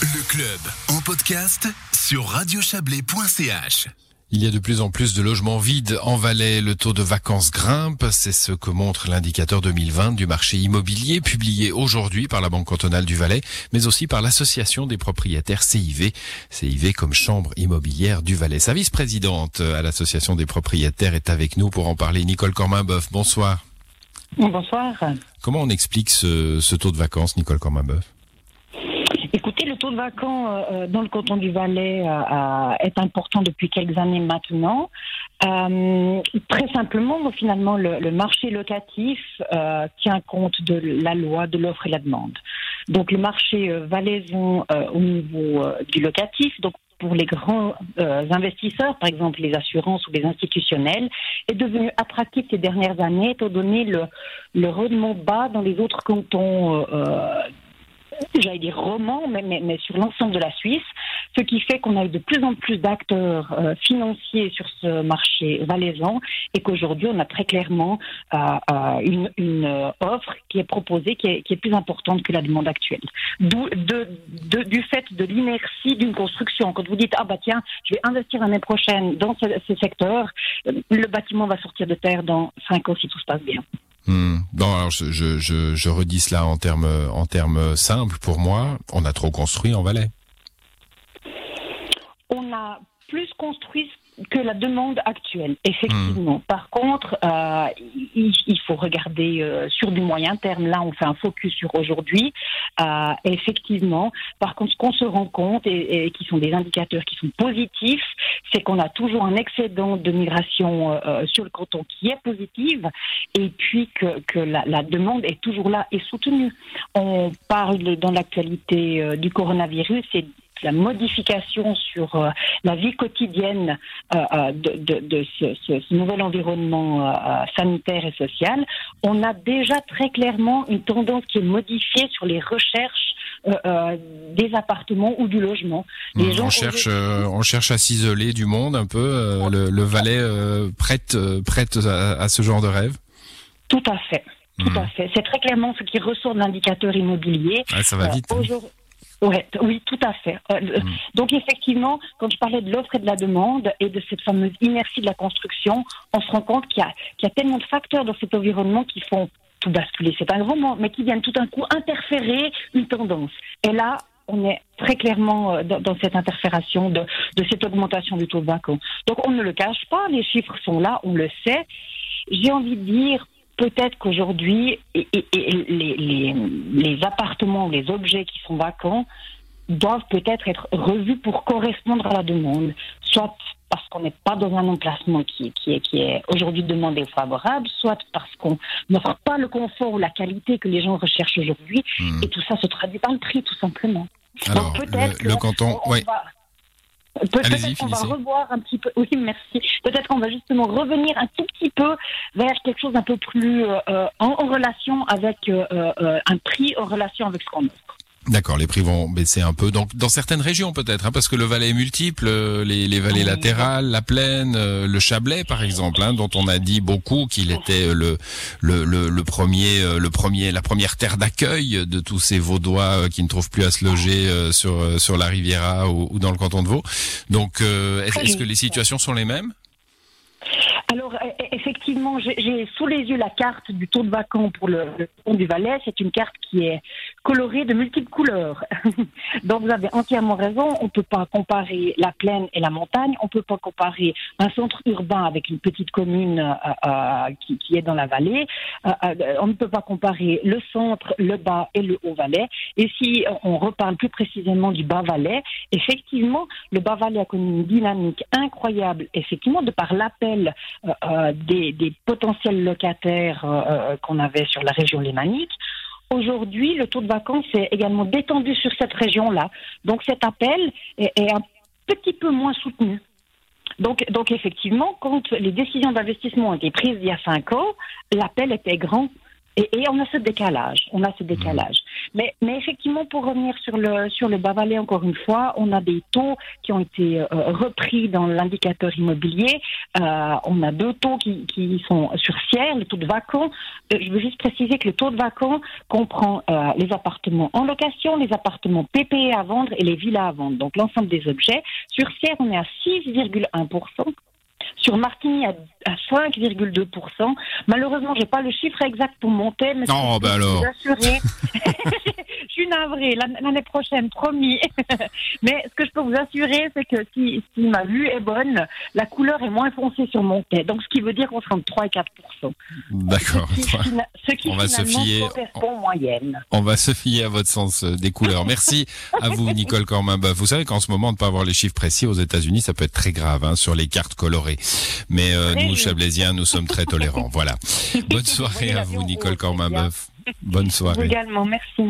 Le club en podcast sur radiochablais.ch. Il y a de plus en plus de logements vides en Valais. Le taux de vacances grimpe. C'est ce que montre l'indicateur 2020 du marché immobilier publié aujourd'hui par la Banque cantonale du Valais, mais aussi par l'association des propriétaires CIV. CIV comme chambre immobilière du Valais. Sa vice-présidente à l'association des propriétaires est avec nous pour en parler. Nicole Corminboeuf, bonsoir. Bonsoir. Comment on explique ce, ce taux de vacances, Nicole Corminboeuf Le taux de vacances euh, dans le canton du Valais euh, euh, est important depuis quelques années maintenant. Euh, très simplement, finalement, le, marché locatif euh, tient compte de la loi de l'offre et la demande. Donc, le marché euh, valaisan euh, au niveau euh, du locatif, donc pour les grands euh, investisseurs, par exemple les assurances ou les institutionnels, est devenu attractif ces dernières années, étant donné le, le rendement bas dans les autres cantons. Euh, J'allais dire romans, mais, mais, mais sur l'ensemble de la Suisse, ce qui fait qu'on a eu de plus en plus d'acteurs euh, financiers sur ce marché valaisan et qu'aujourd'hui on a très clairement euh, euh, une, une euh, offre qui est proposée qui est, qui est plus importante que la demande actuelle. D'où de, de, du fait de l'inertie d'une construction. Quand vous dites ah bah tiens, je vais investir l'année prochaine dans ce, ce secteur, euh, le bâtiment va sortir de terre dans cinq ans si tout se passe bien. Hmm. Bon, alors je, je, je, je redis cela en termes en simples. Pour moi, on a trop construit en Valais. on a plus construit que la demande actuelle, effectivement. Par contre, euh, il, il faut regarder euh, sur du moyen terme. Là, on fait un focus sur aujourd'hui. Euh, effectivement, par contre, ce qu'on se rend compte et, et qui sont des indicateurs qui sont positifs, c'est qu'on a toujours un excédent de migration sur le canton qui est positive, et puis que, que la, la demande est toujours là et soutenue. On parle dans l'actualité du coronavirus et la modification sur euh, la vie quotidienne euh, euh, de, de, de ce, ce- ce nouvel environnement euh, sanitaire et social, on a déjà très clairement une tendance qui est modifiée sur les recherches des appartements ou du logement. Les Hmm. gens on cherche on cherche à s'isoler du monde un peu. le, le Valais prête prête à, à ce genre de rêve. Tout à fait. Tout à fait. C'est très clairement ce qui ressort de l'indicateur immobilier. Ça va vite. hein. Ouais, oui, tout à fait. Euh, Mm. Donc effectivement, quand je parlais de l'offre et de la demande et de cette fameuse inertie de la construction, on se rend compte qu'il y a, qu'il y a tellement de facteurs dans cet environnement qui font tout basculer. C'est un grand mot, mais qui viennent tout d'un coup interférer une tendance. Et là, on est très clairement euh, dans, dans cette interfération de, de cette augmentation du taux de vacances. Donc on ne le cache pas, les chiffres sont là, on le sait. J'ai envie de dire peut-être qu'aujourd'hui, et, et- et les, les, les appartements ou les objets qui sont vacants doivent peut-être être revus pour correspondre à la demande, soit parce qu'on n'est pas dans un emplacement qui, qui est, qui est aujourd'hui demandé ou favorable, soit parce qu'on n'offre pas le confort ou la qualité que les gens recherchent aujourd'hui, Hmm. et tout ça se traduit par le prix, tout simplement. Alors, Donc le, le canton, on ouais. va- Peut-être qu'on va revoir un petit peu. Oui, merci. Peut-être qu'on va justement revenir un tout petit peu vers quelque chose d'un peu plus euh, en, en relation avec euh, euh, un prix, en relation avec ce qu'on offre. D'accord, les prix vont baisser un peu. Donc dans certaines régions peut-être, hein, parce que le Valais est multiple, euh, les, les vallées latérales, la plaine, euh, le Chablais par exemple, hein, dont on a dit beaucoup qu'il était euh, le, le, le, le premier, le premier, la première terre d'accueil de tous ces Vaudois qui ne trouvent plus à se loger sur sur la Riviera ou, ou dans le canton de Vaud. Donc euh, est-ce que les situations sont les mêmes? Alors, e- e- effectivement, j'ai j'ai sous les yeux la carte du taux de vacances pour le, le pont du Valais. C'est une carte qui est colorée de multiples couleurs. Donc, vous avez entièrement raison. On ne peut pas comparer la plaine et la montagne. On ne peut pas comparer un centre urbain avec une petite commune euh, euh, qui, est dans la vallée. Euh, on ne peut pas comparer le centre, le bas et le haut Valais. Et si on reparle plus précisément du bas Valais, effectivement, le bas Valais a connu une dynamique incroyable, effectivement, de par l'appel des, des potentiels locataires qu'on avait sur la région lémanique. Aujourd'hui, le taux de vacances est également détendu sur cette région-là. Donc cet appel est, est un petit peu moins soutenu. Donc, donc effectivement, quand les décisions d'investissement ont été prises il y a cinq ans, l'appel était grand. Et, et on a ce décalage. On a ce décalage. Mais, mais effectivement, pour revenir sur le, sur le Bas-Valais, encore une fois, on a des taux qui ont été euh, repris dans l'indicateur immobilier. Euh, on a deux taux qui, qui sont sur Sierre, le taux de vacants. Euh, je veux juste préciser que le taux de vacants comprend euh, les appartements en location, les appartements PPE à vendre et les villas à vendre. Donc l'ensemble des objets. Sur Sierre, on est à 6,1%. Sur Martigny à, à 5,2%. Malheureusement, j'ai pas le chiffre exact pour monter, mais je peux bah alors. vous assurer. l'an- l'année prochaine, promis. mais ce que je peux vous assurer, c'est que si, si ma vue est bonne, la couleur est moins foncée sur mon tête. Donc, ce qui veut dire qu'on sera entre 3 et 4%. D'accord. Ce qui, ce qui On va se fier- en moyenne. On va se fier à votre sens euh, des couleurs. Merci à vous, Nicole Cormin-Boeuf. Vous savez qu'en ce moment, ne pas avoir les chiffres précis aux États-Unis, ça peut être très grave hein, sur les cartes colorées. Mais euh, nous. Chablaisiens, nous sommes très tolérants. Voilà. Bonne soirée à vous, Nicole Cormin-Boeuf. Bonne soirée. également, merci.